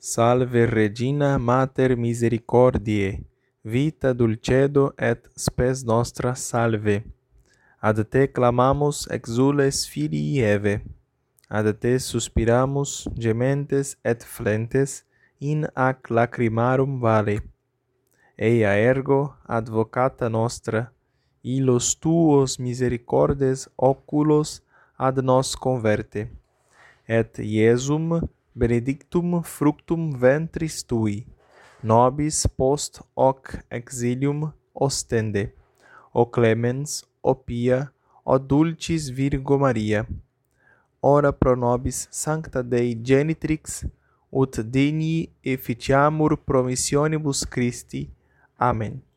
Salve Regina Mater Misericordiae, vita dulcedo et spes nostra salve. Ad te clamamus exules filii Eve. Ad te suspiramus gementes et flentes in ac lacrimarum vale. Eia ergo advocata nostra, illos tuos misericordes oculos ad nos converte. Et Iesum benedictum fructum ventris tui, nobis post hoc exilium ostende, o clemens, o pia, o dulcis Virgo Maria, ora pro nobis sancta Dei genitrix, ut digni efficiamur promissionibus Christi. Amen.